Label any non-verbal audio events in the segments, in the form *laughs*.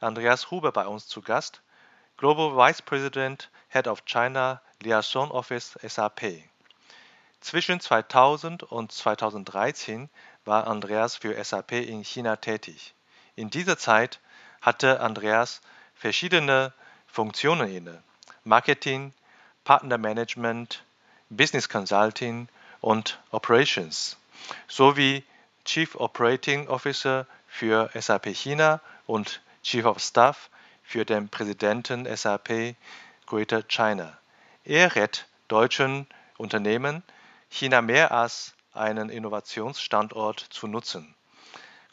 Andreas Huber bei uns zu Gast, Global Vice President, Head of China Liaison Office SAP. Zwischen 2000 und 2013 war Andreas für SAP in China tätig. In dieser Zeit hatte Andreas verschiedene Funktionen inne: Marketing, Partnermanagement, Business Consulting und Operations sowie Chief Operating Officer für SAP China und Chief of Staff für den Präsidenten SAP Greater China. Er rät deutschen Unternehmen, China mehr als einen Innovationsstandort zu nutzen.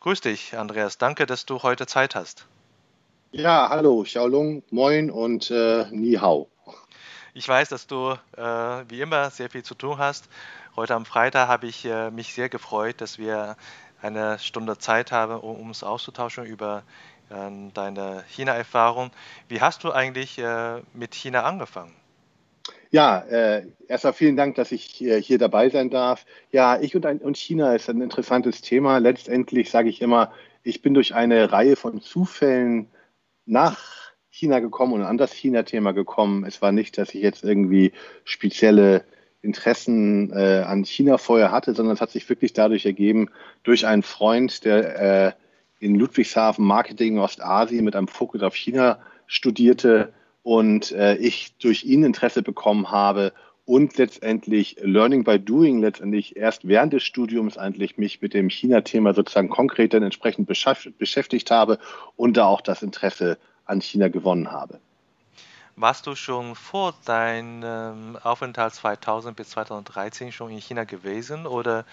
Grüß dich, Andreas. Danke, dass du heute Zeit hast. Ja, hallo, Xiaolong, moin und äh, Ni Hao. Ich weiß, dass du äh, wie immer sehr viel zu tun hast. Heute am Freitag habe ich äh, mich sehr gefreut, dass wir eine Stunde Zeit haben, um uns auszutauschen über deine China-Erfahrung. Wie hast du eigentlich äh, mit China angefangen? Ja, äh, erstmal vielen Dank, dass ich äh, hier dabei sein darf. Ja, ich und, ein, und China ist ein interessantes Thema. Letztendlich sage ich immer, ich bin durch eine Reihe von Zufällen nach China gekommen und an das China-Thema gekommen. Es war nicht, dass ich jetzt irgendwie spezielle Interessen äh, an China vorher hatte, sondern es hat sich wirklich dadurch ergeben, durch einen Freund, der äh, in Ludwigshafen Marketing in Ostasien mit einem Fokus auf China studierte und äh, ich durch ihn Interesse bekommen habe und letztendlich Learning by Doing letztendlich erst während des Studiums eigentlich mich mit dem China-Thema sozusagen konkret dann entsprechend beschäftigt habe und da auch das Interesse an China gewonnen habe. Warst du schon vor deinem Aufenthalt 2000 bis 2013 schon in China gewesen oder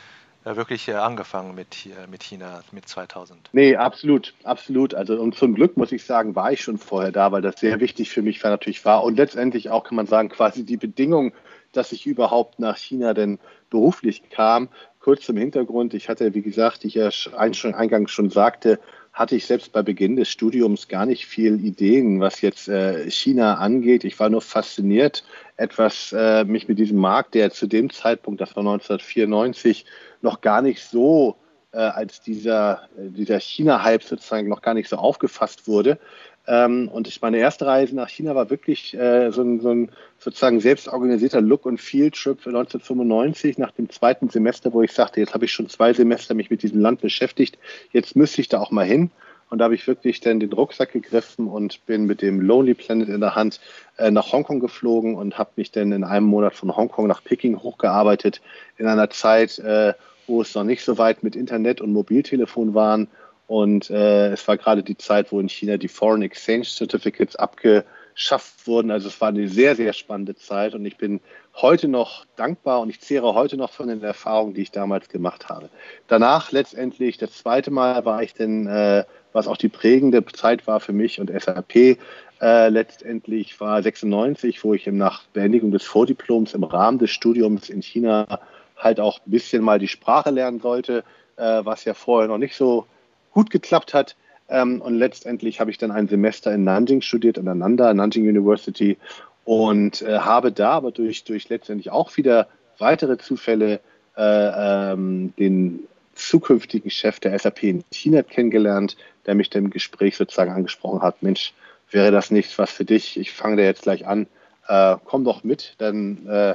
wirklich äh, angefangen mit, mit China, mit 2000. Nee, absolut, absolut. Also und zum Glück muss ich sagen, war ich schon vorher da, weil das sehr wichtig für mich natürlich war. Und letztendlich auch, kann man sagen, quasi die Bedingung, dass ich überhaupt nach China denn beruflich kam. Kurz zum Hintergrund, ich hatte, wie gesagt, ich ja eingangs schon sagte, hatte ich selbst bei Beginn des Studiums gar nicht viel Ideen, was jetzt äh, China angeht. Ich war nur fasziniert, etwas äh, mich mit diesem Markt, der zu dem Zeitpunkt, das war 1994, noch gar nicht so äh, als dieser, äh, dieser China-Hype sozusagen noch gar nicht so aufgefasst wurde. Ähm, und ich, meine erste Reise nach China war wirklich äh, so, ein, so ein sozusagen selbstorganisierter Look- und Field-Trip für 1995 nach dem zweiten Semester, wo ich sagte, jetzt habe ich schon zwei Semester mich mit diesem Land beschäftigt, jetzt müsste ich da auch mal hin. Und da habe ich wirklich dann den Rucksack gegriffen und bin mit dem Lonely Planet in der Hand äh, nach Hongkong geflogen und habe mich dann in einem Monat von Hongkong nach Peking hochgearbeitet in einer Zeit, äh, wo es noch nicht so weit mit Internet und Mobiltelefon waren. Und äh, es war gerade die Zeit, wo in China die Foreign Exchange Certificates abgeschafft wurden. Also es war eine sehr, sehr spannende Zeit und ich bin heute noch dankbar und ich zehre heute noch von den Erfahrungen, die ich damals gemacht habe. Danach letztendlich, das zweite Mal war ich dann, äh, was auch die prägende Zeit war für mich und SAP, äh, letztendlich war 96, wo ich nach Beendigung des Vordiploms im Rahmen des Studiums in China halt auch ein bisschen mal die Sprache lernen sollte, äh, was ja vorher noch nicht so gut geklappt hat. Ähm, und letztendlich habe ich dann ein Semester in Nanjing studiert, an der Nanda, Nanjing University, und äh, habe da aber durch, durch letztendlich auch wieder weitere Zufälle äh, ähm, den zukünftigen Chef der SAP in China kennengelernt, der mich dann im Gespräch sozusagen angesprochen hat, Mensch, wäre das nichts was für dich? Ich fange da jetzt gleich an, äh, komm doch mit, dann äh,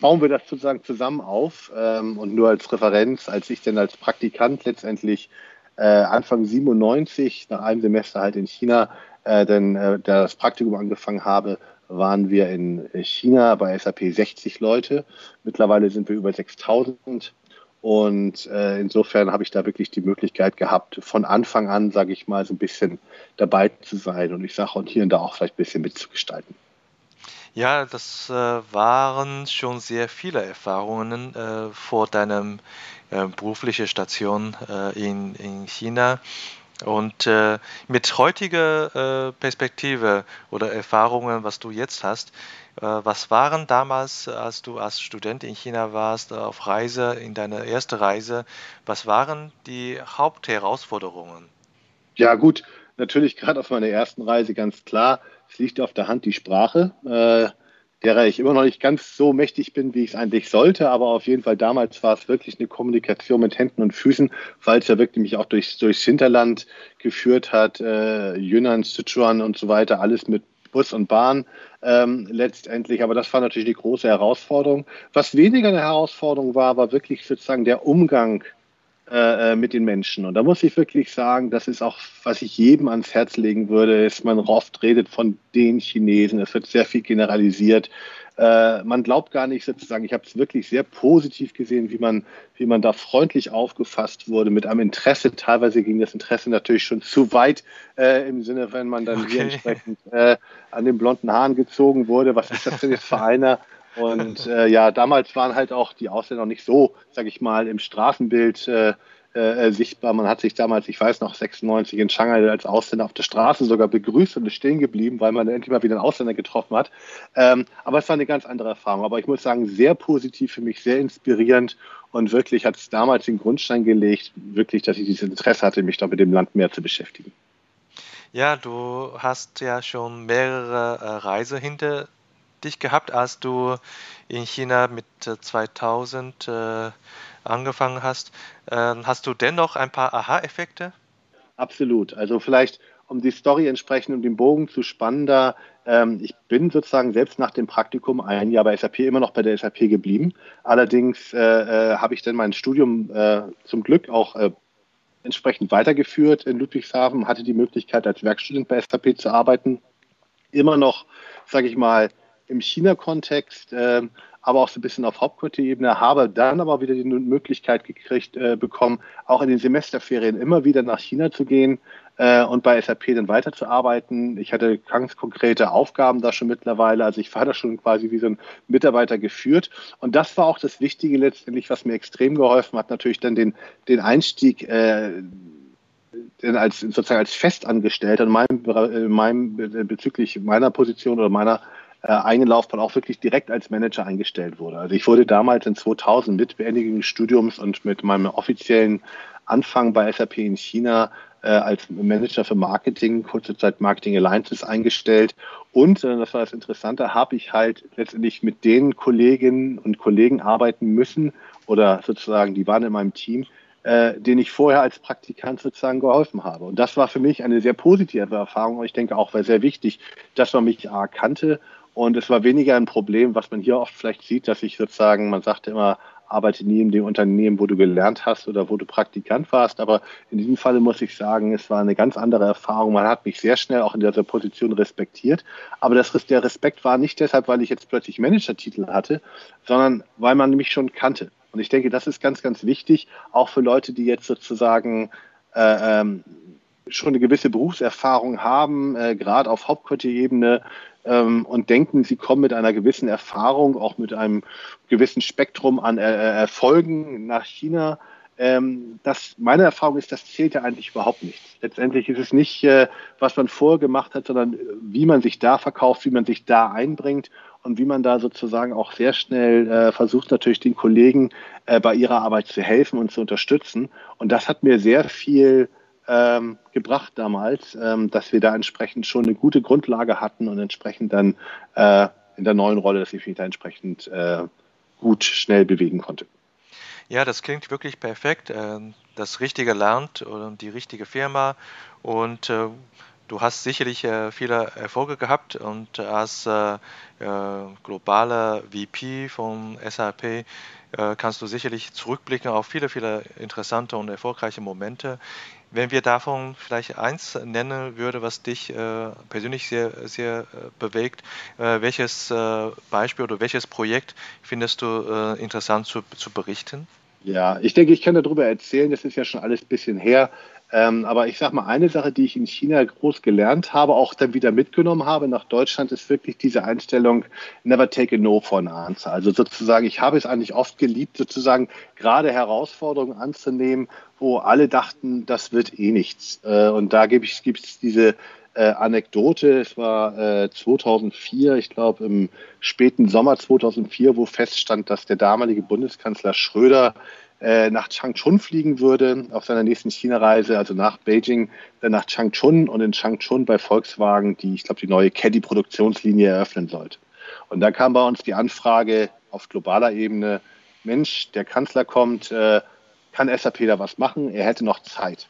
bauen wir das sozusagen zusammen auf. Ähm, und nur als Referenz, als ich dann als Praktikant letztendlich äh, Anfang 97 nach einem Semester halt in China äh, dann äh, das Praktikum angefangen habe, waren wir in China bei SAP 60 Leute. Mittlerweile sind wir über 6000. Und äh, insofern habe ich da wirklich die Möglichkeit gehabt, von Anfang an, sage ich mal, so ein bisschen dabei zu sein und ich sage, und hier und da auch vielleicht ein bisschen mitzugestalten. Ja, das äh, waren schon sehr viele Erfahrungen äh, vor deinem äh, beruflichen Station äh, in, in China. Und äh, mit heutiger äh, Perspektive oder Erfahrungen, was du jetzt hast, was waren damals, als du als Student in China warst, auf Reise, in deiner ersten Reise, was waren die Hauptherausforderungen? Ja gut, natürlich gerade auf meiner ersten Reise ganz klar, es liegt auf der Hand die Sprache. Äh, derer ich immer noch nicht ganz so mächtig bin, wie ich es eigentlich sollte. Aber auf jeden Fall damals war es wirklich eine Kommunikation mit Händen und Füßen, weil es ja wirklich mich auch durchs, durchs Hinterland geführt hat, äh, Yunnan, Sichuan und so weiter, alles mit Bus und Bahn ähm, letztendlich. Aber das war natürlich die große Herausforderung. Was weniger eine Herausforderung war, war wirklich sozusagen der Umgang äh, äh, mit den Menschen. Und da muss ich wirklich sagen, das ist auch, was ich jedem ans Herz legen würde, ist, man oft redet von den Chinesen, es wird sehr viel generalisiert. Äh, man glaubt gar nicht sozusagen, ich habe es wirklich sehr positiv gesehen, wie man, wie man da freundlich aufgefasst wurde, mit einem Interesse. Teilweise ging das Interesse natürlich schon zu weit äh, im Sinne, wenn man dann okay. hier entsprechend äh, an den blonden Haaren gezogen wurde. Was ist das denn jetzt für *laughs* einer? Und äh, ja, damals waren halt auch die Ausländer noch nicht so, sag ich mal, im Straßenbild äh, äh, sichtbar. Man hat sich damals, ich weiß noch, 96 in Shanghai als Ausländer auf der Straße sogar begrüßt und ist stehen geblieben, weil man endlich mal wieder einen Ausländer getroffen hat. Ähm, aber es war eine ganz andere Erfahrung. Aber ich muss sagen, sehr positiv für mich, sehr inspirierend und wirklich hat es damals den Grundstein gelegt, wirklich, dass ich dieses Interesse hatte, mich da mit dem Land mehr zu beschäftigen. Ja, du hast ja schon mehrere äh, Reise hinter dich gehabt, als du in China mit 2000 äh, angefangen hast. Ähm, hast du dennoch ein paar Aha-Effekte? Absolut. Also vielleicht, um die Story entsprechend um den Bogen zu spannen, da ähm, ich bin sozusagen selbst nach dem Praktikum ein Jahr bei SAP immer noch bei der SAP geblieben. Allerdings äh, äh, habe ich dann mein Studium äh, zum Glück auch äh, entsprechend weitergeführt in Ludwigshafen, hatte die Möglichkeit als Werkstudent bei SAP zu arbeiten. Immer noch, sage ich mal, im China-Kontext, äh, aber auch so ein bisschen auf Hauptquartierebene, habe dann aber wieder die Möglichkeit gekriegt äh, bekommen, auch in den Semesterferien immer wieder nach China zu gehen äh, und bei SAP dann weiterzuarbeiten. Ich hatte ganz konkrete Aufgaben da schon mittlerweile, also ich war da schon quasi wie so ein Mitarbeiter geführt und das war auch das Wichtige letztendlich, was mir extrem geholfen hat, natürlich dann den, den Einstieg äh, als sozusagen als Festangestellter in meinem, in meinem bezüglich meiner Position oder meiner äh, eigenen Laufbahn auch wirklich direkt als Manager eingestellt wurde. Also ich wurde damals in 2000 mit Beendigung des Studiums und mit meinem offiziellen Anfang bei SAP in China äh, als Manager für Marketing, kurze Zeit Marketing Alliances eingestellt. Und, äh, das war das Interessante, habe ich halt letztendlich mit den Kolleginnen und Kollegen arbeiten müssen oder sozusagen, die waren in meinem Team, äh, den ich vorher als Praktikant sozusagen geholfen habe. Und das war für mich eine sehr positive Erfahrung. Ich denke auch war sehr wichtig, dass man mich A kannte und es war weniger ein Problem, was man hier oft vielleicht sieht, dass ich sozusagen, man sagte immer, arbeite nie in dem Unternehmen, wo du gelernt hast oder wo du Praktikant warst. Aber in diesem Falle muss ich sagen, es war eine ganz andere Erfahrung. Man hat mich sehr schnell auch in dieser Position respektiert. Aber das, der Respekt war nicht deshalb, weil ich jetzt plötzlich Managertitel hatte, sondern weil man mich schon kannte. Und ich denke, das ist ganz, ganz wichtig, auch für Leute, die jetzt sozusagen äh, ähm, schon eine gewisse Berufserfahrung haben, äh, gerade auf Hauptquartierebene, ähm, und denken, sie kommen mit einer gewissen Erfahrung, auch mit einem gewissen Spektrum an äh, Erfolgen nach China. Ähm, das, meine Erfahrung ist, das zählt ja eigentlich überhaupt nicht. Letztendlich ist es nicht, äh, was man vorher gemacht hat, sondern äh, wie man sich da verkauft, wie man sich da einbringt und wie man da sozusagen auch sehr schnell äh, versucht, natürlich den Kollegen äh, bei ihrer Arbeit zu helfen und zu unterstützen. Und das hat mir sehr viel ähm, gebracht damals, ähm, dass wir da entsprechend schon eine gute Grundlage hatten und entsprechend dann äh, in der neuen Rolle, dass ich mich da entsprechend äh, gut schnell bewegen konnte. Ja, das klingt wirklich perfekt. Ähm, das richtige Land und die richtige Firma und äh, du hast sicherlich äh, viele Erfolge gehabt und als äh, globaler VP von SAP kannst du sicherlich zurückblicken auf viele, viele interessante und erfolgreiche Momente. Wenn wir davon vielleicht eins nennen würde, was dich äh, persönlich sehr, sehr äh, bewegt, äh, welches äh, Beispiel oder welches Projekt findest du äh, interessant zu, zu berichten? Ja, ich denke, ich kann darüber erzählen, das ist ja schon alles ein bisschen her. Ähm, aber ich sage mal, eine Sache, die ich in China groß gelernt habe, auch dann wieder mitgenommen habe nach Deutschland, ist wirklich diese Einstellung, never take a no for an answer. Also sozusagen, ich habe es eigentlich oft geliebt, sozusagen gerade Herausforderungen anzunehmen, wo alle dachten, das wird eh nichts. Äh, und da gibt es diese äh, Anekdote, es war äh, 2004, ich glaube im späten Sommer 2004, wo feststand, dass der damalige Bundeskanzler Schröder nach Changchun fliegen würde auf seiner nächsten China-Reise, also nach Beijing, dann nach Changchun und in Changchun bei Volkswagen die, ich glaube, die neue Caddy-Produktionslinie eröffnen sollte. Und da kam bei uns die Anfrage auf globaler Ebene, Mensch, der Kanzler kommt, äh, kann SAP da was machen? Er hätte noch Zeit.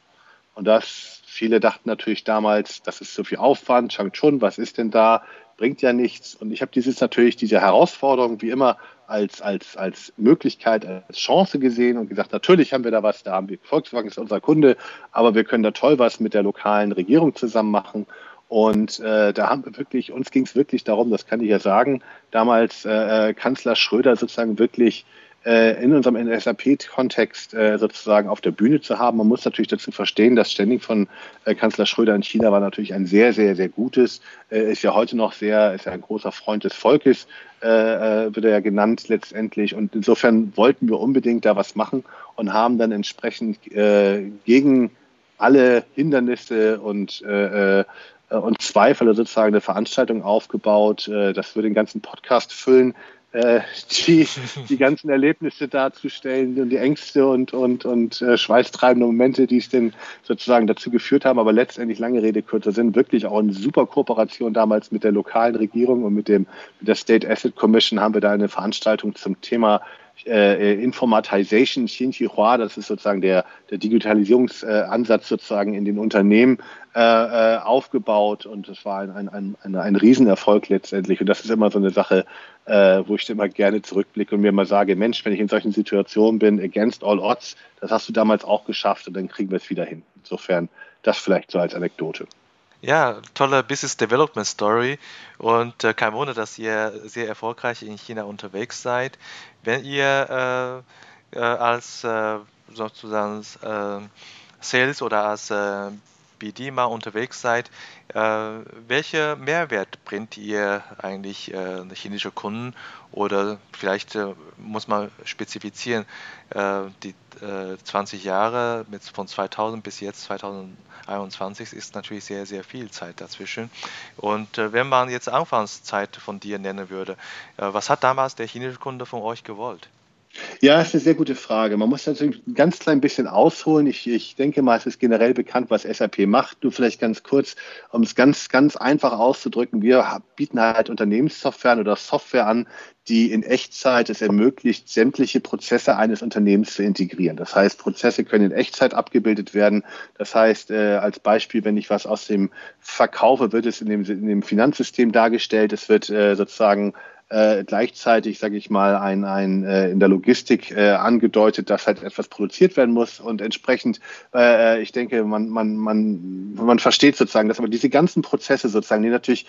Und das, viele dachten natürlich damals, das ist so viel Aufwand, Changchun, was ist denn da? Bringt ja nichts. Und ich habe dieses natürlich, diese Herausforderung, wie immer, als, als, als Möglichkeit, als Chance gesehen und gesagt, natürlich haben wir da was, da haben wir, Volkswagen ist unser Kunde, aber wir können da toll was mit der lokalen Regierung zusammen machen. Und äh, da haben wir wirklich, uns ging es wirklich darum, das kann ich ja sagen, damals äh, äh Kanzler Schröder sozusagen wirklich in unserem SAP-Kontext äh, sozusagen auf der Bühne zu haben. Man muss natürlich dazu verstehen, das Standing von äh, Kanzler Schröder in China war natürlich ein sehr, sehr, sehr gutes. ist ja heute noch sehr, ist ja ein großer Freund des Volkes, wird er ja genannt letztendlich. Und insofern wollten wir unbedingt da was machen und haben dann entsprechend gegen alle Hindernisse und und Zweifel sozusagen eine Veranstaltung aufgebaut. Das würde den ganzen Podcast füllen äh, die, die ganzen Erlebnisse darzustellen und die Ängste und, und, und äh, schweißtreibende Momente, die es denn sozusagen dazu geführt haben. Aber letztendlich, lange Rede, kürzer sind wirklich auch eine super Kooperation damals mit der lokalen Regierung und mit, dem, mit der State Asset Commission haben wir da eine Veranstaltung zum Thema äh, Informatization, Xinjiahua, das ist sozusagen der, der Digitalisierungsansatz sozusagen in den Unternehmen äh, äh, aufgebaut und das war ein, ein, ein, ein, Riesenerfolg letztendlich und das ist immer so eine Sache, äh, wo ich immer gerne zurückblicke und mir mal sage, Mensch, wenn ich in solchen Situationen bin, against all odds, das hast du damals auch geschafft und dann kriegen wir es wieder hin. Insofern das vielleicht so als Anekdote. Ja, tolle Business Development Story und äh, kein Wunder, dass ihr sehr erfolgreich in China unterwegs seid. Wenn ihr äh, äh, als äh, sozusagen äh, Sales oder als äh, BD mal unterwegs seid, äh, welche Mehrwert bringt ihr eigentlich äh, chinesische Kunden oder vielleicht äh, muss man spezifizieren, äh, die 20 Jahre mit, von 2000 bis jetzt 2021 ist natürlich sehr, sehr viel Zeit dazwischen. Und wenn man jetzt Anfangszeit von dir nennen würde, was hat damals der chinesische Kunde von euch gewollt? Ja, das ist eine sehr gute Frage. Man muss natürlich ein ganz klein bisschen ausholen. Ich, ich denke mal, es ist generell bekannt, was SAP macht. Nur vielleicht ganz kurz, um es ganz, ganz einfach auszudrücken. Wir bieten halt Unternehmenssoftware oder Software an, die in Echtzeit es ermöglicht, sämtliche Prozesse eines Unternehmens zu integrieren. Das heißt, Prozesse können in Echtzeit abgebildet werden. Das heißt, äh, als Beispiel, wenn ich was aus dem verkaufe, wird es in dem, in dem Finanzsystem dargestellt. Es wird äh, sozusagen äh, gleichzeitig, sage ich mal, ein, ein äh, in der Logistik äh, angedeutet, dass halt etwas produziert werden muss. Und entsprechend, äh, ich denke, man, man, man, man versteht sozusagen, dass aber diese ganzen Prozesse sozusagen, die natürlich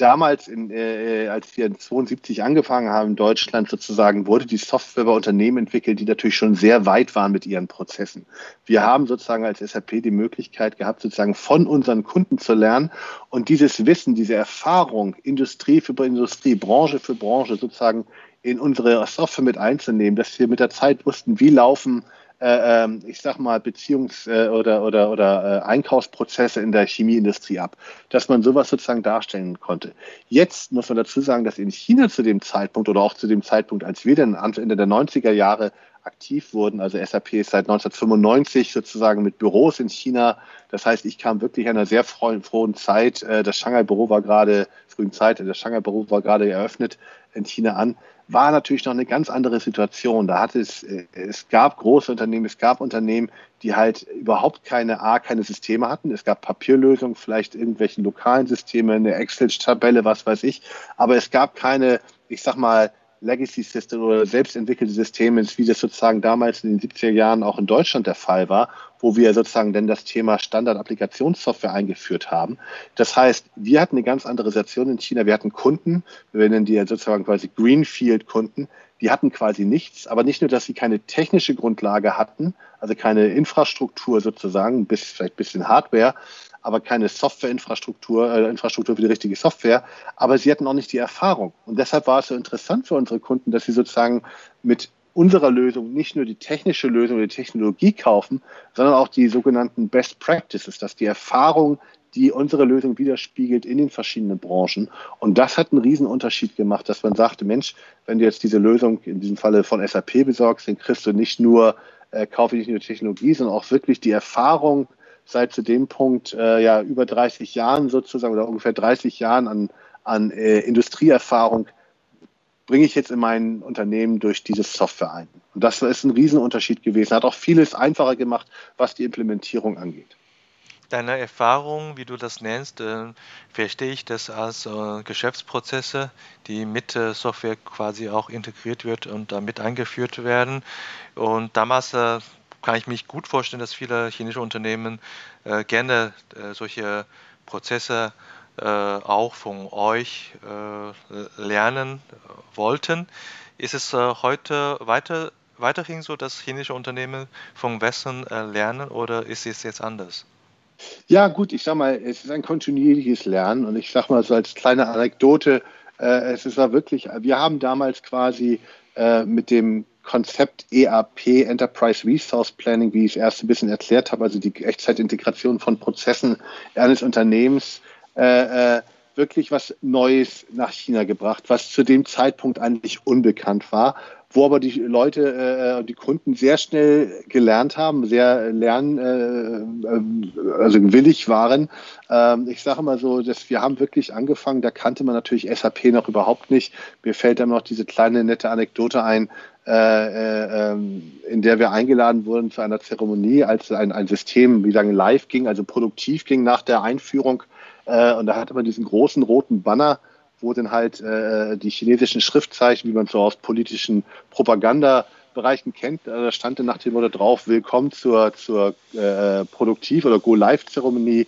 damals, in, äh, als wir in 72 angefangen haben in Deutschland sozusagen, wurde die Software bei Unternehmen entwickelt, die natürlich schon sehr weit waren mit ihren Prozessen. Wir haben sozusagen als SAP die Möglichkeit gehabt, sozusagen von unseren Kunden zu lernen und dieses Wissen, diese Erfahrung, Industrie für Industrie, Branche für Branche sozusagen in unsere Software mit einzunehmen, dass wir mit der Zeit wussten, wie laufen äh, ähm, ich sag mal, Beziehungs- äh, oder, oder, oder äh, Einkaufsprozesse in der Chemieindustrie ab, dass man sowas sozusagen darstellen konnte. Jetzt muss man dazu sagen, dass in China zu dem Zeitpunkt oder auch zu dem Zeitpunkt, als wir dann Ende der 90er Jahre aktiv wurden. Also SAP ist seit 1995 sozusagen mit Büros in China. Das heißt, ich kam wirklich in einer sehr frohen Zeit. Das Shanghai-Büro war gerade, frühen Zeit, das Shanghai-Büro war gerade eröffnet in China an war natürlich noch eine ganz andere Situation. Da hat es, äh, es gab große Unternehmen, es gab Unternehmen, die halt überhaupt keine A, keine Systeme hatten. Es gab Papierlösungen, vielleicht irgendwelche lokalen Systeme, eine Excel-Tabelle, was weiß ich. Aber es gab keine, ich sag mal, Legacy-System oder selbstentwickelte Systeme, wie das sozusagen damals in den 70er Jahren auch in Deutschland der Fall war, wo wir sozusagen dann das Thema Standard-Applikationssoftware eingeführt haben. Das heißt, wir hatten eine ganz andere Situation in China. Wir hatten Kunden, wir nennen die sozusagen quasi Greenfield-Kunden, die hatten quasi nichts, aber nicht nur, dass sie keine technische Grundlage hatten, also keine Infrastruktur sozusagen, bis vielleicht ein bisschen Hardware, aber keine Softwareinfrastruktur, äh, Infrastruktur für die richtige Software. Aber sie hatten auch nicht die Erfahrung. Und deshalb war es so interessant für unsere Kunden, dass sie sozusagen mit unserer Lösung nicht nur die technische Lösung oder die Technologie kaufen, sondern auch die sogenannten Best Practices, dass die Erfahrung, die unsere Lösung widerspiegelt in den verschiedenen Branchen. Und das hat einen Riesenunterschied gemacht, dass man sagte, Mensch, wenn du jetzt diese Lösung in diesem Falle von SAP besorgst, dann kriegst du nicht nur, äh, kaufe nicht nur Technologie, sondern auch wirklich die Erfahrung seit zu dem Punkt äh, ja über 30 Jahren sozusagen oder ungefähr 30 Jahren an, an äh, Industrieerfahrung bringe ich jetzt in mein Unternehmen durch dieses Software ein. Und das ist ein Riesenunterschied gewesen. Hat auch vieles einfacher gemacht, was die Implementierung angeht. Deine Erfahrung, wie du das nennst, äh, verstehe ich das als äh, Geschäftsprozesse, die mit äh, Software quasi auch integriert wird und damit eingeführt werden. Und damals äh, kann ich mich gut vorstellen, dass viele chinesische Unternehmen äh, gerne äh, solche Prozesse äh, auch von euch äh, lernen wollten. Ist es äh, heute weiter, weiterhin so, dass chinesische Unternehmen vom Westen lernen oder ist es jetzt anders? Ja, gut, ich sag mal, es ist ein kontinuierliches Lernen und ich sag mal so als kleine Anekdote, äh, es ist ja wirklich, wir haben damals quasi äh, mit dem Konzept EAP, Enterprise Resource Planning, wie ich es erst ein bisschen erklärt habe, also die Echtzeitintegration von Prozessen eines Unternehmens, äh, äh, wirklich was Neues nach China gebracht, was zu dem Zeitpunkt eigentlich unbekannt war, wo aber die Leute, äh, die Kunden sehr schnell gelernt haben, sehr lernen, äh, also willig waren. Ähm, ich sage mal so, dass wir haben wirklich angefangen, da kannte man natürlich SAP noch überhaupt nicht. Mir fällt dann noch diese kleine nette Anekdote ein, äh, äh, ähm, in der wir eingeladen wurden zu einer Zeremonie, als ein, ein System, wie lange live ging, also produktiv ging nach der Einführung äh, und da hatte man diesen großen roten Banner, wo dann halt äh, die chinesischen Schriftzeichen, wie man so aus politischen Propagandabereichen kennt, äh, da stand dann nach dem Motto drauf, willkommen zur, zur Produktiv- oder Go-Live-Zeremonie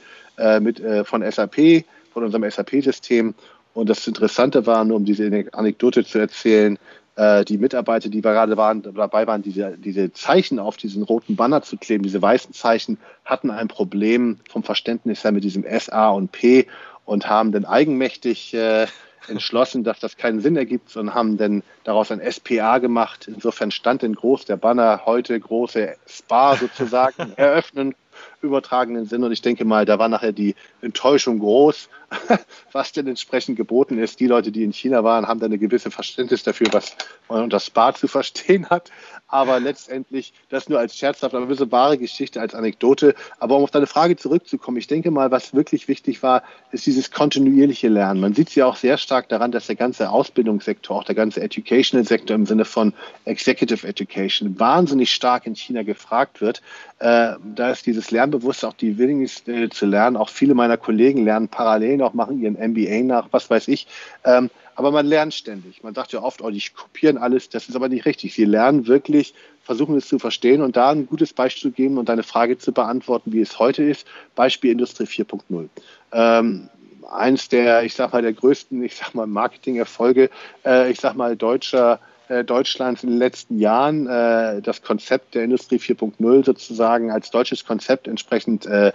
mit von SAP, von unserem SAP-System. Und das Interessante war, nur um diese Anekdote zu erzählen, äh, die Mitarbeiter, die gerade waren, dabei waren, diese, diese Zeichen auf diesen roten Banner zu kleben, diese weißen Zeichen, hatten ein Problem vom Verständnis her mit diesem S, A und P und haben dann eigenmächtig äh, entschlossen, dass das keinen Sinn ergibt und haben dann daraus ein SPA gemacht. Insofern stand denn groß der Banner heute große Spa sozusagen *laughs* eröffnen übertragenen Sinn. Und ich denke mal, da war nachher die Enttäuschung groß, *laughs* was denn entsprechend geboten ist. Die Leute, die in China waren, haben dann eine gewisse Verständnis dafür, was man unter Spa zu verstehen hat. Aber letztendlich, das nur als scherzhaft, aber ein bisschen wahre Geschichte, als Anekdote. Aber um auf deine Frage zurückzukommen, ich denke mal, was wirklich wichtig war, ist dieses kontinuierliche Lernen. Man sieht es ja auch sehr stark daran, dass der ganze Ausbildungssektor, auch der ganze Educational Sektor im Sinne von Executive Education wahnsinnig stark in China gefragt wird. Äh, da ist dieses Lernbewusstsein, auch die Willingness äh, zu lernen. Auch viele meiner Kollegen lernen parallel noch, machen ihren MBA nach, was weiß ich. Ähm, aber man lernt ständig. Man sagt ja oft, oh, die kopieren alles. Das ist aber nicht richtig. Sie lernen wirklich, versuchen es zu verstehen und da ein gutes Beispiel zu geben und deine Frage zu beantworten, wie es heute ist. Beispiel Industrie 4.0. Ähm, eins der, ich sag mal, der größten, ich sag mal, Marketingerfolge, äh, ich sag mal, deutscher äh, Deutschlands in den letzten Jahren äh, das Konzept der Industrie 4.0 sozusagen als deutsches Konzept entsprechend äh,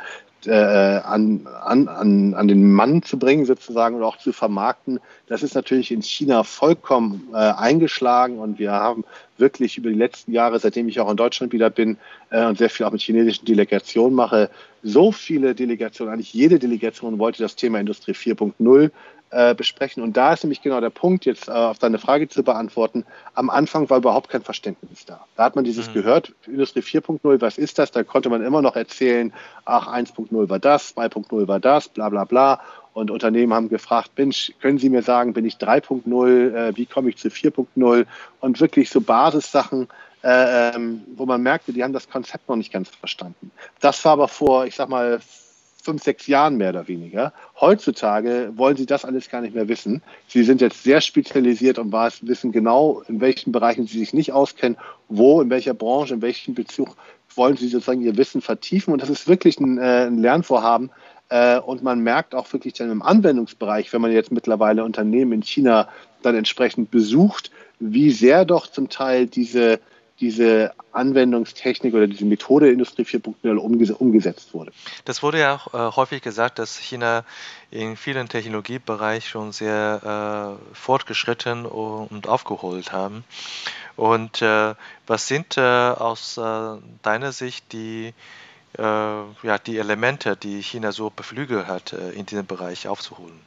äh, an, an, an, an den Mann zu bringen sozusagen oder auch zu vermarkten. Das ist natürlich in China vollkommen äh, eingeschlagen und wir haben wirklich über die letzten Jahre, seitdem ich auch in Deutschland wieder bin äh, und sehr viel auch mit chinesischen Delegationen mache, so viele Delegationen, eigentlich jede Delegation wollte das Thema Industrie 4.0 äh, besprechen. Und da ist nämlich genau der Punkt, jetzt äh, auf deine Frage zu beantworten. Am Anfang war überhaupt kein Verständnis da. Da hat man dieses mhm. gehört, Industrie 4.0, was ist das? Da konnte man immer noch erzählen, ach, 1.0 war das, 2.0 war das, bla bla bla. Und Unternehmen haben gefragt, Mensch, können Sie mir sagen, bin ich 3.0, äh, wie komme ich zu 4.0? Und wirklich so Basissachen, äh, ähm, wo man merkte, die haben das Konzept noch nicht ganz verstanden. Das war aber vor, ich sag mal, fünf, sechs Jahren mehr oder weniger. Heutzutage wollen sie das alles gar nicht mehr wissen. Sie sind jetzt sehr spezialisiert und wissen genau, in welchen Bereichen sie sich nicht auskennen, wo, in welcher Branche, in welchem Bezug wollen sie sozusagen ihr Wissen vertiefen. Und das ist wirklich ein, äh, ein Lernvorhaben. Äh, und man merkt auch wirklich dann im Anwendungsbereich, wenn man jetzt mittlerweile Unternehmen in China dann entsprechend besucht, wie sehr doch zum Teil diese diese Anwendungstechnik oder diese Methode Industrie 4.0 umgesetzt wurde. Das wurde ja auch äh, häufig gesagt, dass China in vielen Technologiebereichen schon sehr äh, fortgeschritten und aufgeholt haben. Und äh, was sind äh, aus äh, deiner Sicht die, äh, ja, die Elemente, die China so beflügelt hat, in diesem Bereich aufzuholen?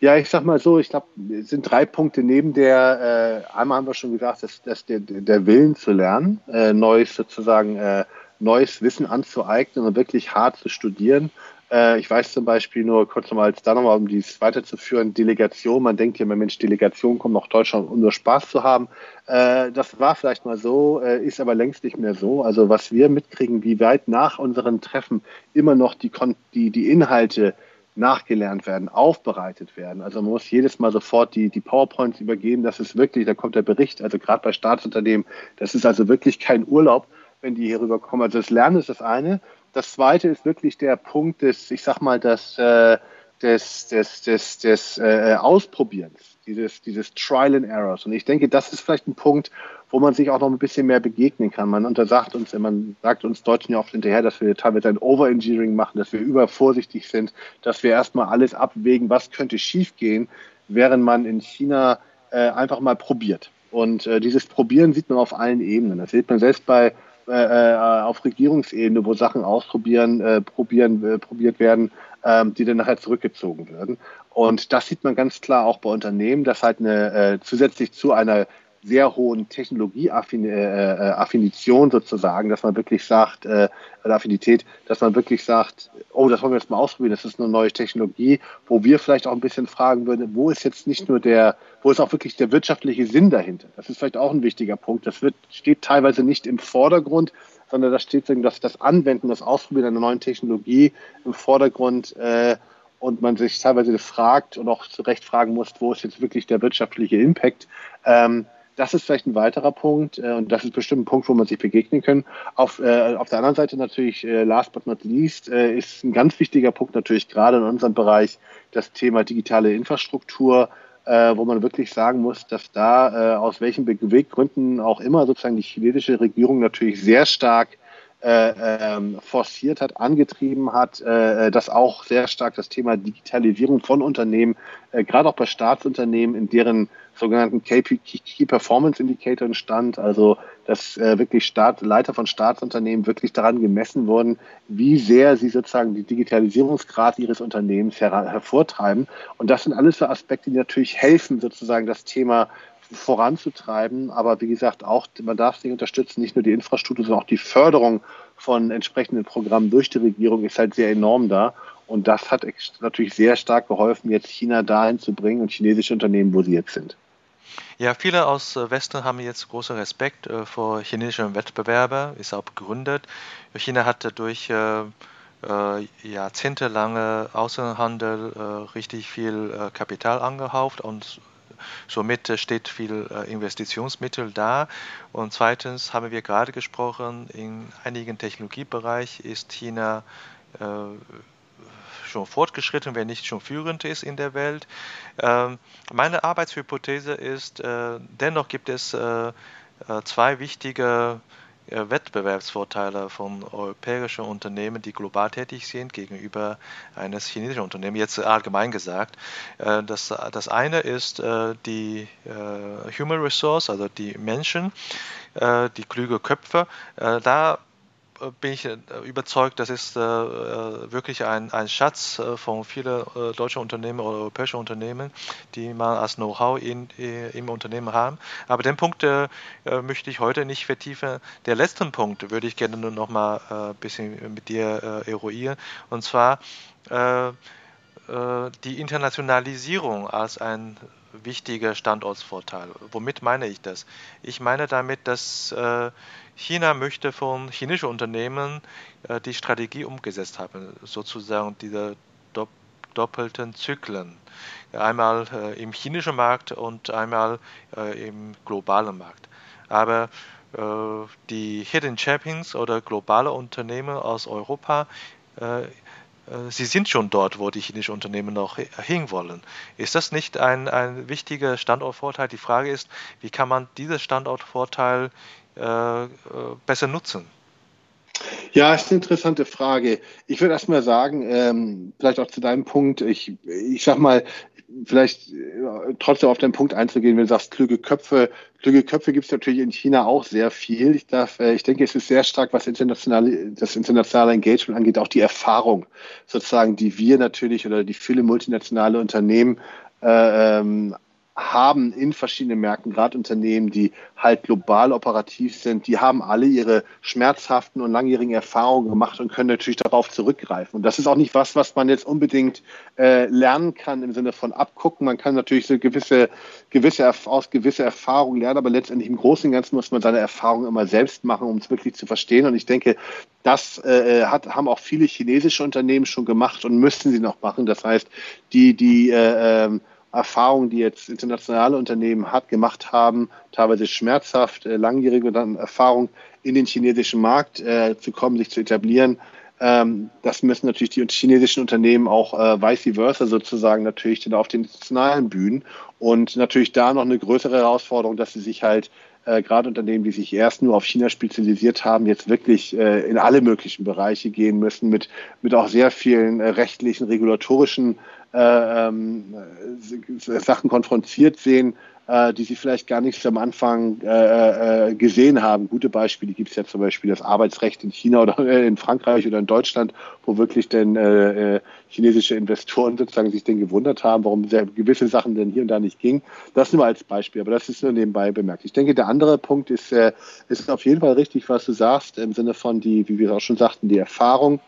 Ja, ich sag mal so, ich glaube, es sind drei Punkte neben der, äh, einmal haben wir schon gesagt, dass, dass der, der Willen zu lernen, äh, neues sozusagen, äh, neues Wissen anzueignen und wirklich hart zu studieren. Äh, ich weiß zum Beispiel nur kurz nochmal, da nochmal, um dies weiterzuführen, Delegation. Man denkt ja immer, Mensch, Delegation kommt nach Deutschland, um nur Spaß zu haben. Äh, das war vielleicht mal so, äh, ist aber längst nicht mehr so. Also was wir mitkriegen, wie weit nach unseren Treffen immer noch die, die, die Inhalte nachgelernt werden, aufbereitet werden. Also man muss jedes Mal sofort die, die PowerPoints übergeben. Das ist wirklich, da kommt der Bericht, also gerade bei Staatsunternehmen, das ist also wirklich kein Urlaub, wenn die hier rüberkommen. Also das Lernen ist das eine. Das zweite ist wirklich der Punkt des, ich sag mal, des, äh, des, des, des, des äh, Ausprobierens, dieses, dieses Trial and Errors. Und ich denke, das ist vielleicht ein Punkt, wo man sich auch noch ein bisschen mehr begegnen kann. Man untersagt uns, man sagt uns Deutschen ja oft hinterher, dass wir teilweise ein Overengineering machen, dass wir übervorsichtig sind, dass wir erstmal alles abwägen, was könnte schiefgehen, während man in China äh, einfach mal probiert. Und äh, dieses Probieren sieht man auf allen Ebenen. Das sieht man selbst bei äh, äh, auf Regierungsebene, wo Sachen ausprobieren, äh, probieren, äh, probiert werden, ähm, die dann nachher zurückgezogen werden. Und das sieht man ganz klar auch bei Unternehmen, dass halt eine äh, zusätzlich zu einer sehr hohen Technologieaffinition äh, sozusagen, dass man wirklich sagt, äh, Affinität, dass man wirklich sagt, oh, das wollen wir jetzt mal ausprobieren, das ist eine neue Technologie, wo wir vielleicht auch ein bisschen fragen würden, wo ist jetzt nicht nur der, wo ist auch wirklich der wirtschaftliche Sinn dahinter? Das ist vielleicht auch ein wichtiger Punkt. Das wird, steht teilweise nicht im Vordergrund, sondern da steht dass das Anwenden, das Ausprobieren einer neuen Technologie im Vordergrund äh, und man sich teilweise fragt und auch zu Recht fragen muss, wo ist jetzt wirklich der wirtschaftliche Impact. Ähm, das ist vielleicht ein weiterer Punkt äh, und das ist bestimmt ein Punkt, wo man sich begegnen kann. Auf, äh, auf der anderen Seite natürlich, äh, last but not least, äh, ist ein ganz wichtiger Punkt natürlich gerade in unserem Bereich das Thema digitale Infrastruktur, äh, wo man wirklich sagen muss, dass da äh, aus welchen Beweggründen auch immer sozusagen die chinesische Regierung natürlich sehr stark äh, ähm, forciert hat, angetrieben hat, äh, dass auch sehr stark das Thema Digitalisierung von Unternehmen, äh, gerade auch bei Staatsunternehmen, in deren sogenannten KP, Key Performance Indicatoren stand, also dass äh, wirklich Staat, Leiter von Staatsunternehmen wirklich daran gemessen wurden, wie sehr sie sozusagen die Digitalisierungsgrad ihres Unternehmens her hervortreiben. Und das sind alles so Aspekte, die natürlich helfen, sozusagen das Thema voranzutreiben. Aber wie gesagt, auch man darf sich unterstützen, nicht nur die Infrastruktur, sondern auch die Förderung von entsprechenden Programmen durch die Regierung ist halt sehr enorm da. Und das hat natürlich sehr stark geholfen, jetzt China dahin zu bringen und chinesische Unternehmen, wo sie jetzt sind. Ja, viele aus äh, Westen haben jetzt großen Respekt äh, vor chinesischen Wettbewerbern, ist auch begründet. China hat durch äh, äh, jahrzehntelange Außenhandel äh, richtig viel Kapital angehauft und somit steht viel Investitionsmittel da. Und zweitens haben wir gerade gesprochen, in einigen Technologiebereichen ist China schon fortgeschritten, wenn nicht schon führend ist in der Welt. Ähm, meine Arbeitshypothese ist, äh, dennoch gibt es äh, äh zwei wichtige äh, Wettbewerbsvorteile von europäischen Unternehmen, die global tätig sind, gegenüber eines chinesischen Unternehmens, jetzt allgemein gesagt. Äh, das, das eine ist die Human Resource, also die Menschen, die kluge Köpfe. Da bin ich äh, überzeugt, das ist äh, äh, wirklich ein, ein Schatz von vielen deutschen Unternehmen oder europäischen Unternehmen, die man als Know-how im Unternehmen haben. Aber den Punkt äh, möchte ich heute nicht vertiefen. Der letzte Punkt würde ich gerne nur noch mal ein bisschen mit dir äh, eruieren. Und zwar äh, die Internationalisierung als ein wichtiger Standortsvorteil. Womit meine ich das? Ich meine damit, dass äh, China möchte von chinesischen Unternehmen äh, die Strategie umgesetzt haben, sozusagen diese dopp doppelten Zyklen. Einmal äh, im chinesischen Markt und einmal im globalen Markt. Aber die Hidden Champions oder globale Unternehmen aus Europa sie sind schon dort, wo die chinesischen Unternehmen noch hinwollen. Ist das nicht ein, ein wichtiger Standortvorteil? Die Frage ist, wie kann man diesen Standortvorteil äh, äh besser nutzen? Ja, ist eine interessante Frage. Ich würde erst mal sagen, ähm, vielleicht auch zu deinem Punkt, ich, ich sag mal, vielleicht trotzdem auf den Punkt einzugehen, wenn du sagst, kluge Köpfe, kluge Köpfe gibt es natürlich in China auch sehr viel. Ich, darf, äh, ich denke, es ist sehr stark, was internationale, das internationale Engagement angeht, auch die Erfahrung sozusagen, die wir natürlich oder die viele multinationale Unternehmen äh, ähm, haben in verschiedenen Märkten, gerade Unternehmen, die halt global operativ sind, die haben alle ihre schmerzhaften und langjährigen Erfahrungen gemacht und können natürlich darauf zurückgreifen. Und das ist auch nicht was, was man jetzt unbedingt äh, lernen kann im Sinne von abgucken. Man kann natürlich so gewisse, gewisse aus gewisse Erfahrungen lernen, aber letztendlich im Großen und Ganzen muss man seine Erfahrungen immer selbst machen, um es wirklich zu verstehen. Und ich denke, das äh, hat, haben auch viele chinesische Unternehmen schon gemacht und müssten sie noch machen. Das heißt, die, die äh, ähm, Erfahrungen, die jetzt internationale Unternehmen hat, gemacht haben, teilweise schmerzhaft, äh, langjährige Erfahrung in den chinesischen Markt äh, zu kommen, sich zu etablieren. Ähm, das müssen natürlich die chinesischen Unternehmen auch äh, vice versa sozusagen natürlich dann auf den internationalen Bühnen und natürlich da noch eine größere Herausforderung, dass sie sich halt äh, gerade Unternehmen, die sich erst nur auf China spezialisiert haben, jetzt wirklich äh, in alle möglichen Bereiche gehen müssen, mit, mit auch sehr vielen äh, rechtlichen, regulatorischen äh, ähm, Sachen konfrontiert sehen, äh, die sie vielleicht gar nicht am Anfang äh, äh gesehen haben. Gute Beispiele gibt es ja zum Beispiel das Arbeitsrecht in China oder *laughs* in Frankreich oder in Deutschland, wo wirklich denn äh, äh, chinesische Investoren sozusagen sich denn gewundert haben, warum gewisse Sachen denn hier und da nicht gingen. Das nur als Beispiel, aber das ist nur nebenbei bemerkt. Ich denke, der andere Punkt ist, äh, ist auf jeden Fall richtig, was du sagst, im Sinne von die, wie wir auch schon sagten, die Erfahrung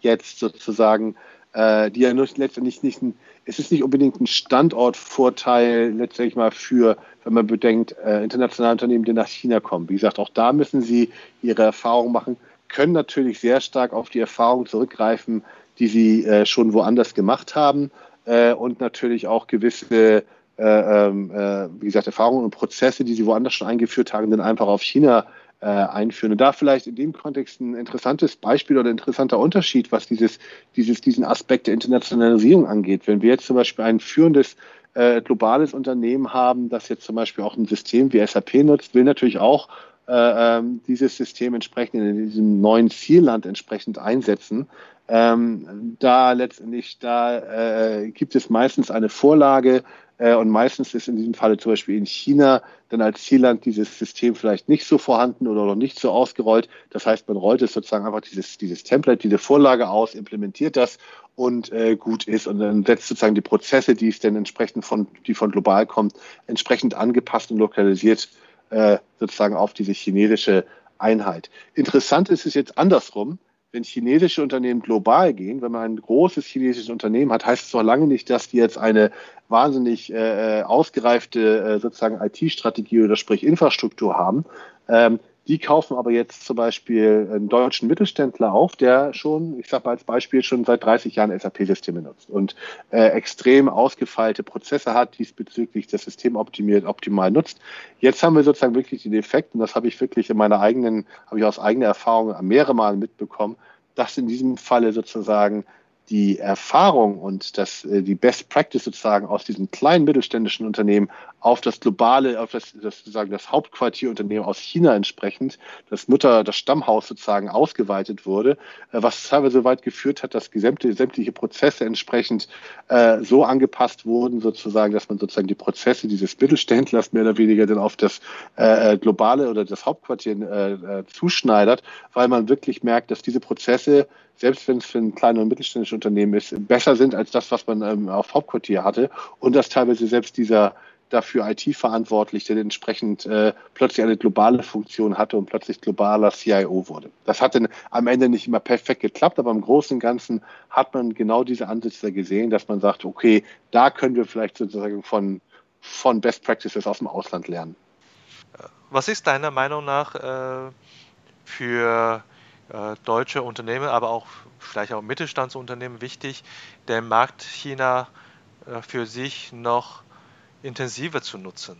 jetzt sozusagen äh, die ja letztendlich nicht ein, es ist nicht unbedingt ein Standortvorteil letztendlich mal für, wenn man bedenkt, äh, internationale Unternehmen, die nach China kommen. Wie gesagt, auch da müssen sie ihre Erfahrungen machen, können natürlich sehr stark auf die Erfahrungen zurückgreifen, die sie äh, schon woanders gemacht haben äh, und natürlich auch gewisse äh, ähm, äh, wie gesagt, Erfahrungen und Prozesse, die sie woanders schon eingeführt haben, dann einfach auf China äh, einführen. Und da vielleicht in dem Kontext ein interessantes Beispiel oder interessanter Unterschied, was dieses, dieses, diesen Aspekt der Internationalisierung angeht. Wenn wir jetzt zum Beispiel ein führendes äh, globales Unternehmen haben, das jetzt zum Beispiel auch ein System wie SAP nutzt, will natürlich auch äh, ähm, dieses System entsprechend in diesem neuen Zielland entsprechend einsetzen. Ähm, da letztendlich, da äh, gibt es meistens eine Vorlage, und meistens ist in diesem Falle zum Beispiel in China dann als Zielland dieses System vielleicht nicht so vorhanden oder noch nicht so ausgerollt. Das heißt, man rollt es sozusagen einfach dieses, dieses Template, diese Vorlage aus, implementiert das und äh, gut ist und dann setzt sozusagen die Prozesse, die es denn entsprechend von, die von global kommt, entsprechend angepasst und lokalisiert äh, sozusagen auf diese chinesische Einheit. Interessant ist es jetzt andersrum wenn chinesische Unternehmen global gehen, wenn man ein großes chinesisches Unternehmen hat, heißt es noch lange nicht, dass die jetzt eine wahnsinnig äh, ausgereifte äh, sozusagen IT-Strategie oder sprich Infrastruktur haben. Ähm, die kaufen aber jetzt zum Beispiel einen deutschen Mittelständler auf, der schon, ich sage mal als Beispiel, schon seit 30 Jahren SAP-Systeme nutzt und äh, extrem ausgefeilte Prozesse hat, diesbezüglich das System optimiert, optimal nutzt. Jetzt haben wir sozusagen wirklich den Effekt, und das habe ich wirklich in meiner eigenen, habe ich aus eigener Erfahrung mehrere Mal mitbekommen, dass in diesem Falle sozusagen die Erfahrung und das, äh, die Best Practice sozusagen aus diesen kleinen mittelständischen Unternehmen auf das globale, auf das, das sozusagen das Hauptquartierunternehmen aus China entsprechend, das Mutter, das Stammhaus sozusagen ausgeweitet wurde, äh, was teilweise so weit geführt hat, dass gesamte, sämtliche Prozesse entsprechend äh, so angepasst wurden, sozusagen, dass man sozusagen die Prozesse dieses Mittelständlers mehr oder weniger dann auf das äh, globale oder das Hauptquartier äh, äh zuschneidert, weil man wirklich merkt, dass diese Prozesse selbst wenn es für ein kleines und mittelständisches Unternehmen ist, besser sind als das, was man ähm, auf Hauptquartier hatte und dass teilweise selbst dieser dafür IT-Verantwortliche entsprechend äh, plötzlich eine globale Funktion hatte und plötzlich globaler CIO wurde. Das hat dann am Ende nicht immer perfekt geklappt, aber im Großen und Ganzen hat man genau diese Ansätze gesehen, dass man sagt, okay, da können wir vielleicht sozusagen von, von Best Practices aus dem Ausland lernen. Was ist deiner Meinung nach äh, für deutsche Unternehmen, aber auch vielleicht auch Mittelstandsunternehmen wichtig, den Markt China äh, für sich noch intensiver zu nutzen.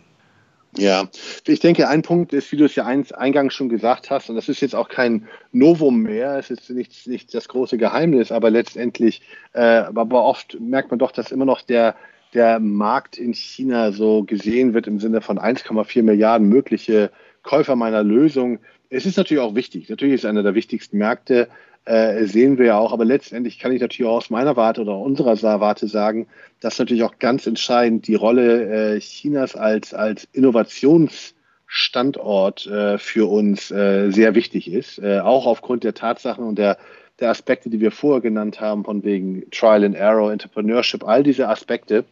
Ja, ich denke, ein Punkt ist, wie du es ja eingangs schon gesagt hast, und das ist jetzt auch kein Novum mehr, es ist nicht, nicht das große Geheimnis, aber letztendlich, äh, aber oft merkt man doch, dass immer noch der, der Markt in China so gesehen wird im Sinne von 1,4 Milliarden mögliche Käufer meiner Lösung. Es ist natürlich auch wichtig. Natürlich ist einer der wichtigsten Märkte. äh, sehen wir ja auch. Aber letztendlich kann ich natürlich auch aus meiner Warte oder unserer Warte sagen, dass natürlich auch ganz entscheidend die Rolle äh, Chinas als, als Innovationsstandort äh, für uns äh, sehr wichtig ist. Äh, auch aufgrund der Tatsachen und der, der Aspekte, die wir vorher genannt haben, von wegen Trial and Error, Entrepreneurship, all diese Aspekte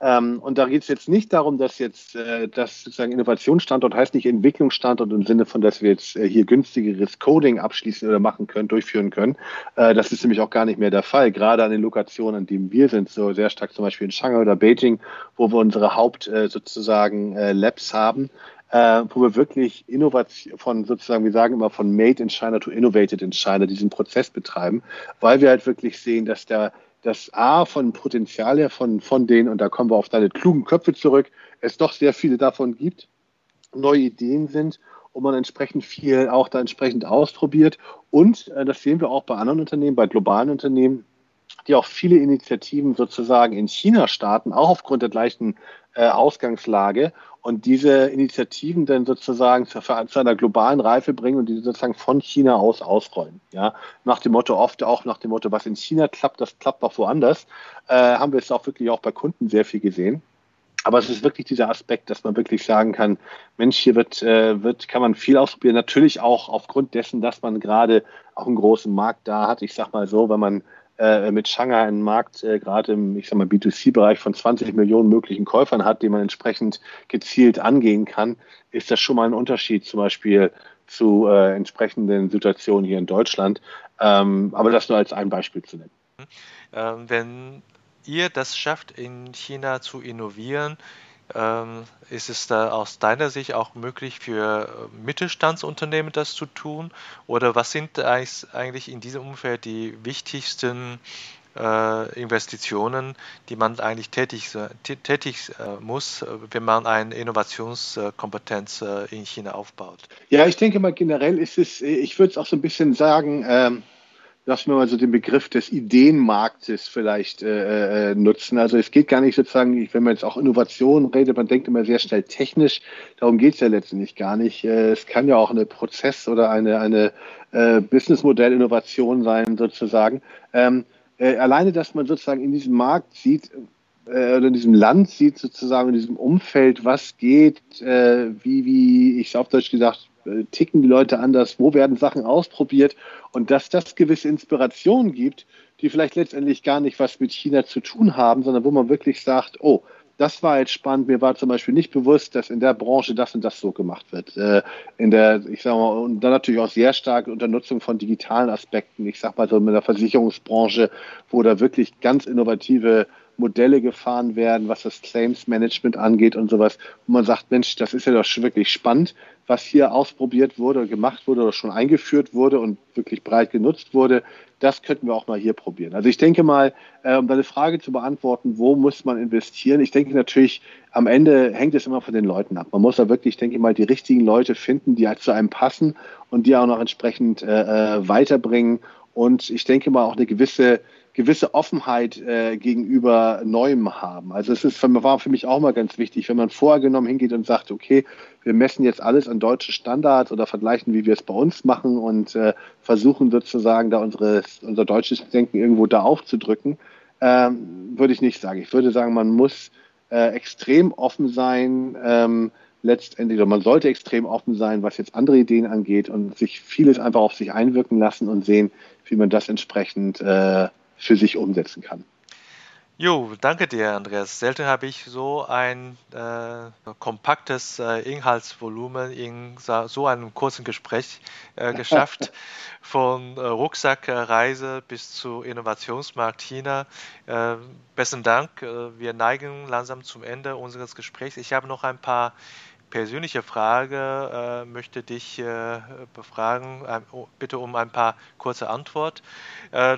und da geht es jetzt nicht darum, dass jetzt äh, das sozusagen Innovationsstandort heißt nicht Entwicklungsstandort im Sinne von, dass wir jetzt äh, hier günstigeres Coding abschließen oder machen können, durchführen können. Äh, das ist nämlich auch gar nicht mehr der Fall. Gerade an den Lokationen, an denen wir sind, so sehr stark zum Beispiel in Shanghai oder Beijing, wo wir unsere Haupt äh, sozusagen äh, Labs haben, äh, wo wir wirklich Innovation von sozusagen, wir sagen immer von Made in China to Innovated in China diesen Prozess betreiben, weil wir halt wirklich sehen, dass der das A von Potenzial her von, von denen, und da kommen wir auf deine klugen Köpfe zurück, es doch sehr viele davon gibt, neue Ideen sind und man entsprechend viel auch da entsprechend ausprobiert. Und äh, das sehen wir auch bei anderen Unternehmen, bei globalen Unternehmen, die auch viele Initiativen sozusagen in China starten, auch aufgrund der gleichen äh, Ausgangslage und diese Initiativen dann sozusagen zu, zu, einer globalen Reife bringen und die sozusagen von China aus ausrollen. Ja, nach dem Motto, oft auch nach dem Motto, was in China klappt, das klappt auch woanders, äh, haben wir es auch wirklich auch bei Kunden sehr viel gesehen. Aber es ist wirklich dieser Aspekt, dass man wirklich sagen kann, Mensch, hier wird, äh, wird, kann man viel ausprobieren. Natürlich auch aufgrund dessen, dass man gerade auch einen großen Markt da hat. Ich sag mal so, wenn man äh, mit Shanghai einen Markt äh, gerade im, ich sag mal, B2C-Bereich von 20 Millionen möglichen Käufern hat, den man entsprechend gezielt angehen kann, ist das schon mal ein Unterschied zum Beispiel zu äh, entsprechenden Situationen hier in Deutschland. Ähm, aber das nur als ein Beispiel zu nennen. Ähm, wenn ihr das schafft, in China zu innovieren, ist es da aus deiner Sicht auch möglich für äh, Mittelstandsunternehmen das zu tun? Oder was sind eigentlich in diesem Umfeld die wichtigsten äh, Investitionen, die man eigentlich tätig, tätig äh, muss, wenn man eine Innovationskompetenz in China aufbaut? Ja, ich denke mal generell ist es, ich würde es auch so ein bisschen sagen, ähm, lassen wir mal so den Begriff des Ideenmarktes vielleicht äh, äh, nutzen. Also es geht gar nicht sozusagen, wenn man jetzt auch Innovation redet, man denkt immer sehr schnell technisch, darum geht es ja letztendlich gar nicht. Äh, es kann ja auch eine Prozess- oder eine, eine äh, Businessmodell-Innovation sein sozusagen. Ähm, äh, alleine, dass man sozusagen in diesem Markt sieht, äh, oder in diesem Land sieht, sozusagen in diesem Umfeld, was geht, äh, wie, wie ich auf Deutsch gesagt, ticken die Leute anders, wo werden Sachen ausprobiert und dass das gewisse Inspirationen gibt, die vielleicht letztendlich gar nicht was mit China zu tun haben, sondern wo man wirklich sagt, oh, das war jetzt spannend. Mir war zum Beispiel nicht bewusst, dass in der Branche das und das so gemacht wird. Äh, in der, ich sag mal, und dann natürlich auch sehr stark unter Nutzung von digitalen Aspekten. Ich sag mal so in der Versicherungsbranche, wo da wirklich ganz innovative Modelle gefahren werden, was das Claims Management angeht und sowas, wo man sagt, Mensch, das ist ja doch wirklich spannend, was hier ausprobiert wurde, gemacht wurde oder schon eingeführt wurde und wirklich breit genutzt wurde. Das könnten wir auch mal hier probieren. Also ich denke mal, äh, um deine Frage zu beantworten, wo muss man investieren? Ich denke natürlich, am Ende hängt es immer von den Leuten ab. Man muss da wirklich, denke ich mal, die richtigen Leute finden, die halt zu einem passen und die auch noch entsprechend äh, äh weiterbringen. Und ich denke mal auch eine gewisse gewisse Offenheit äh, gegenüber Neuem haben. Also es ist, war für mich auch mal ganz wichtig, wenn man vorgenommen hingeht und sagt, okay, wir messen jetzt alles an deutsche Standards oder vergleichen, wie wir es bei uns machen und äh, versuchen sozusagen da unsere, unser deutsches Denken irgendwo da aufzudrücken, ähm, würde ich nicht sagen. Ich würde sagen, man muss äh, extrem offen sein, ähm, letztendlich, oder man sollte extrem offen sein, was jetzt andere Ideen angeht und sich vieles einfach auf sich einwirken lassen und sehen, wie man das entsprechend äh, für sich umsetzen kann. Jo, danke dir, Andreas. Selten habe ich so ein äh, kompaktes äh, Inhaltsvolumen in so einem kurzen Gespräch äh, geschafft. *laughs* Von äh, Rucksackreise bis zu Innovationsmarkt China. Äh, besten Dank. Äh, wir neigen langsam zum Ende unseres Gesprächs. Ich habe noch ein paar persönliche Frage, möchte dich befragen. bitte um ein paar kurze Antwort.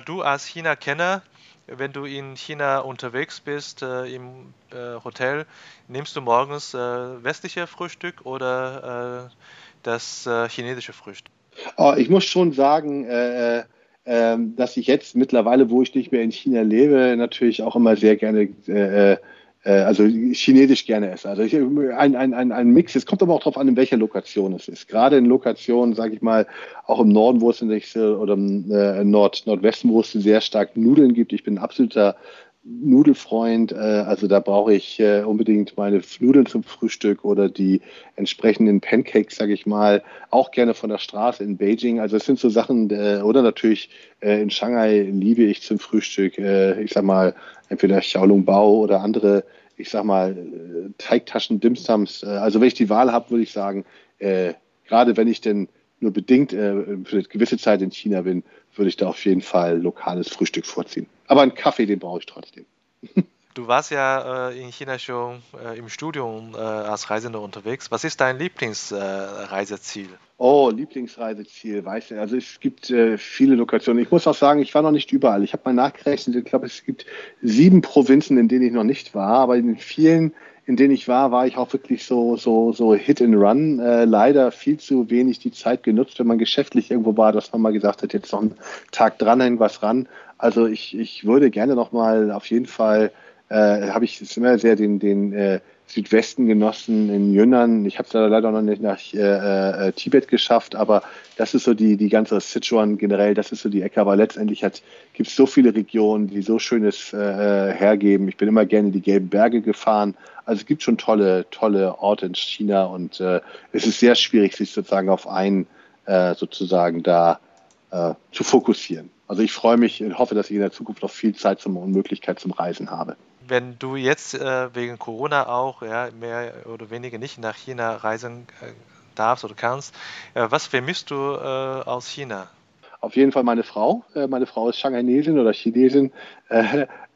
du als China-Kenner, wenn du in China unterwegs bist, äh, im äh, Hotel, nimmst du morgens äh, westliche Frühstück oder äh, das äh, chinesische Frühstück? Oh, ich muss schon sagen, äh, ähm, dass ich jetzt mittlerweile, wo ich nicht mehr in China lebe, natürlich auch immer sehr gerne äh, also chinesisch gerne esse. Also ich, ein, ein, ein, ein Mix. Es kommt aber auch darauf an, in welcher Lokation es ist. Gerade in Lokationen, sage ich mal, auch im Norden, wo es in oder im äh, Nord, Nordwesten, wo es sehr stark Nudeln gibt. Ich bin absoluter Nudelfreund. Äh, also da brauche ich äh, unbedingt meine Nudeln zum Frühstück oder die entsprechenden Pancakes, sage ich mal, auch gerne von der Straße in Beijing. Also es sind so Sachen, äh, oder natürlich in Shanghai liebe ich zum Frühstück, ich sag mal, entweder Xiaolong Bao oder andere, ich sag mal, Teigtaschen, Dimsums. Also wenn ich die Wahl habe, würde ich sagen, gerade wenn ich denn nur bedingt für eine gewisse Zeit in China bin, würde ich da auf jeden Fall lokales Frühstück vorziehen. Aber einen Kaffee, den brauche ich trotzdem. Du warst ja äh, in China schon äh, im Studium äh, als Reisender unterwegs. Was ist dein Lieblingsreiseziel? oh, Lieblingsreiseziel, weißt du, also es gibt äh, viele Lokationen. Ich muss auch sagen, ich war noch nicht überall. Ich habe mal nachgerechnet, ich glaube, es gibt sieben Provinzen, in denen ich noch nicht war, aber in vielen in denen ich war, war ich auch wirklich so, so, so Hit and Run. Äh, leider viel zu wenig die Zeit genutzt, wenn man geschäftlich irgendwo war, dass man mal gesagt hat, jetzt noch einen Tag dranhängen, was ran. Also ich, ich würde gerne noch mal auf jeden Fall, äh, habe ich immer sehr den, den äh, Südwesten genossen in Yunnan. Ich habe es leider noch nicht nach äh, äh, Tibet geschafft, aber das ist so die, die ganze Sichuan generell, das ist so die Ecke. Aber letztendlich gibt es so viele Regionen, die so Schönes äh, hergeben. Ich bin immer gerne die gelben Berge gefahren. Also es gibt schon tolle, tolle Orte in China und äh, es ist sehr schwierig, sich sozusagen auf einen äh, sozusagen da äh, zu fokussieren. Also ich freue mich und hoffe, dass ich in der Zukunft noch viel Zeit zum, und Möglichkeit zum Reisen habe wenn du jetzt äh, wegen Corona auch ja, mehr oder weniger nicht nach China reisen äh, darfst oder kannst, äh, was vermisst du aus China? Auf jeden Fall meine Frau. Meine Frau ist Shanghaiesin oder Chinesin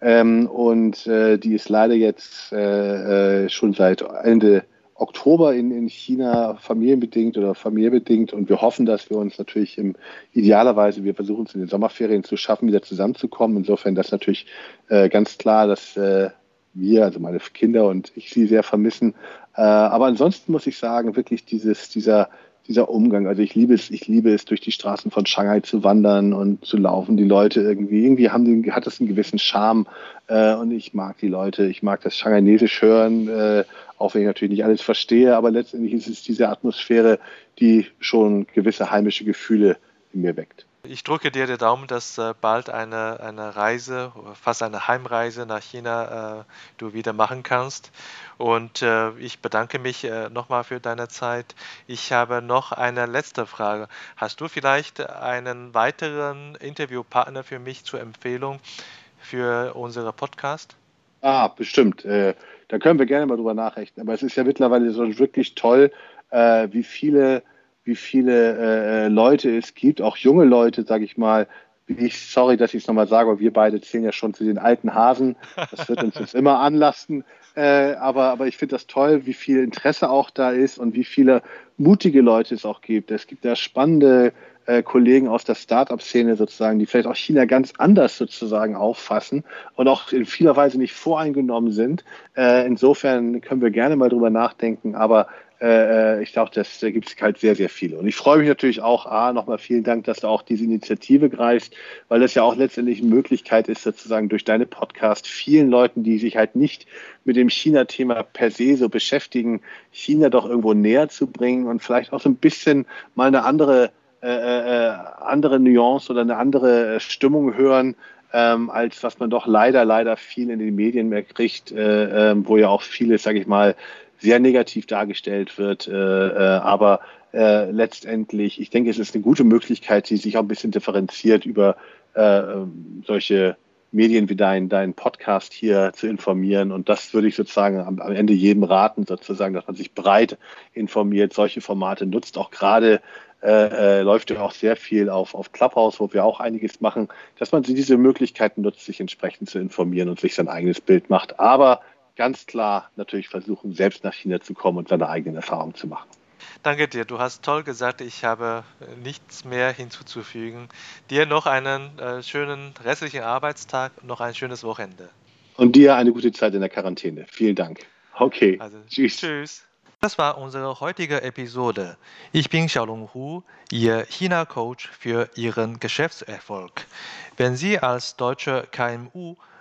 ähm, und die ist leider jetzt schon seit Ende Oktober in, in China familienbedingt oder familiebedingt und wir hoffen, dass wir uns natürlich im, idealerweise, wir versuchen es in den Sommerferien zu schaffen, wieder zusammenzukommen. Insofern das natürlich äh, ganz klar, dass äh, wir, also meine Kinder und ich sie sehr vermissen. Äh, aber ansonsten muss ich sagen, wirklich dieses, dieser, dieser Umgang. Also ich liebe es, ich liebe es, durch die Straßen von Shanghai zu wandern und zu laufen. Die Leute irgendwie, irgendwie haben den, hat das einen gewissen Charme. Äh, und ich mag die Leute, ich mag das Shanghainesisch hören. Äh, auch wenn ich natürlich nicht alles verstehe, aber letztendlich ist es diese Atmosphäre, die schon gewisse heimische Gefühle in mir weckt. Ich drücke dir den Daumen, dass äh, bald eine, eine Reise, fast eine Heimreise nach China äh, du wieder machen kannst. Und äh, ich bedanke mich äh, nochmal für deine Zeit. Ich habe noch eine letzte Frage. Hast du vielleicht einen weiteren Interviewpartner für mich zur Empfehlung für unsere Podcast? Ah, bestimmt. Äh, da können wir gerne mal drüber nachrechnen. Aber es ist ja mittlerweile so wirklich toll, äh, wie viele, wie viele äh, Leute es gibt, auch junge Leute, sage ich mal. Ich, sorry, dass ich es nochmal sage, aber wir beide zählen ja schon zu den alten Hasen. Das wird uns jetzt immer anlasten. *laughs* Äh, aber, aber ich finde das toll, wie viel Interesse auch da ist und wie viele mutige Leute es auch gibt. Es gibt da spannende äh, Kollegen aus der Startup-Szene sozusagen, die vielleicht auch China ganz anders sozusagen auffassen und auch in vieler Weise nicht voreingenommen sind. Äh, insofern können wir gerne mal drüber nachdenken, aber äh, äh ich glaube, das da gibt es halt sehr, sehr viele. Und ich freue mich natürlich auch, A, nochmal vielen Dank, dass du auch diese Initiative greifst, weil das ja auch letztendlich eine Möglichkeit ist, sozusagen durch deine Podcast vielen Leuten, die sich halt nicht mit dem China-Thema per se so beschäftigen, China doch irgendwo näher zu bringen und vielleicht auch so ein bisschen mal eine andere äh, äh, andere Nuance oder eine andere Stimmung hören, ähm, als was man doch leider, leider viel in den Medien mehr kriegt, äh, äh, wo ja auch vieles, sage ich mal, sehr negativ dargestellt wird. Äh, äh, aber äh, letztendlich, ich denke, es ist eine gute Möglichkeit, die sich auch ein bisschen differenziert über äh, solche Medien wie dein, dein Podcast hier zu informieren. Und das würde ich sozusagen am, am Ende jedem raten, sozusagen, dass man sich breit informiert, solche Formate nutzt, auch gerade äh, äh, läuft ja auch sehr viel auf, auf Clubhouse, wo wir auch einiges machen, dass man diese Möglichkeiten nutzt, sich entsprechend zu informieren und sich sein eigenes Bild macht. Aber ganz klar natürlich versuchen, selbst nach China zu kommen und seine eigenen Erfahrungen zu machen. Danke dir, du hast toll gesagt, ich habe nichts mehr hinzuzufügen. Dir noch einen äh, schönen restlichen Arbeitstag, noch ein schönes Wochenende. Und dir eine gute Zeit in der Quarantäne. Vielen Dank. Okay. Also, tschüss. Tschüss. Das war unsere heutige Episode. Ich bin Xiaolong Hu, Ihr China-Coach für Ihren Geschäftserfolg. Wenn Sie als deutsche KMU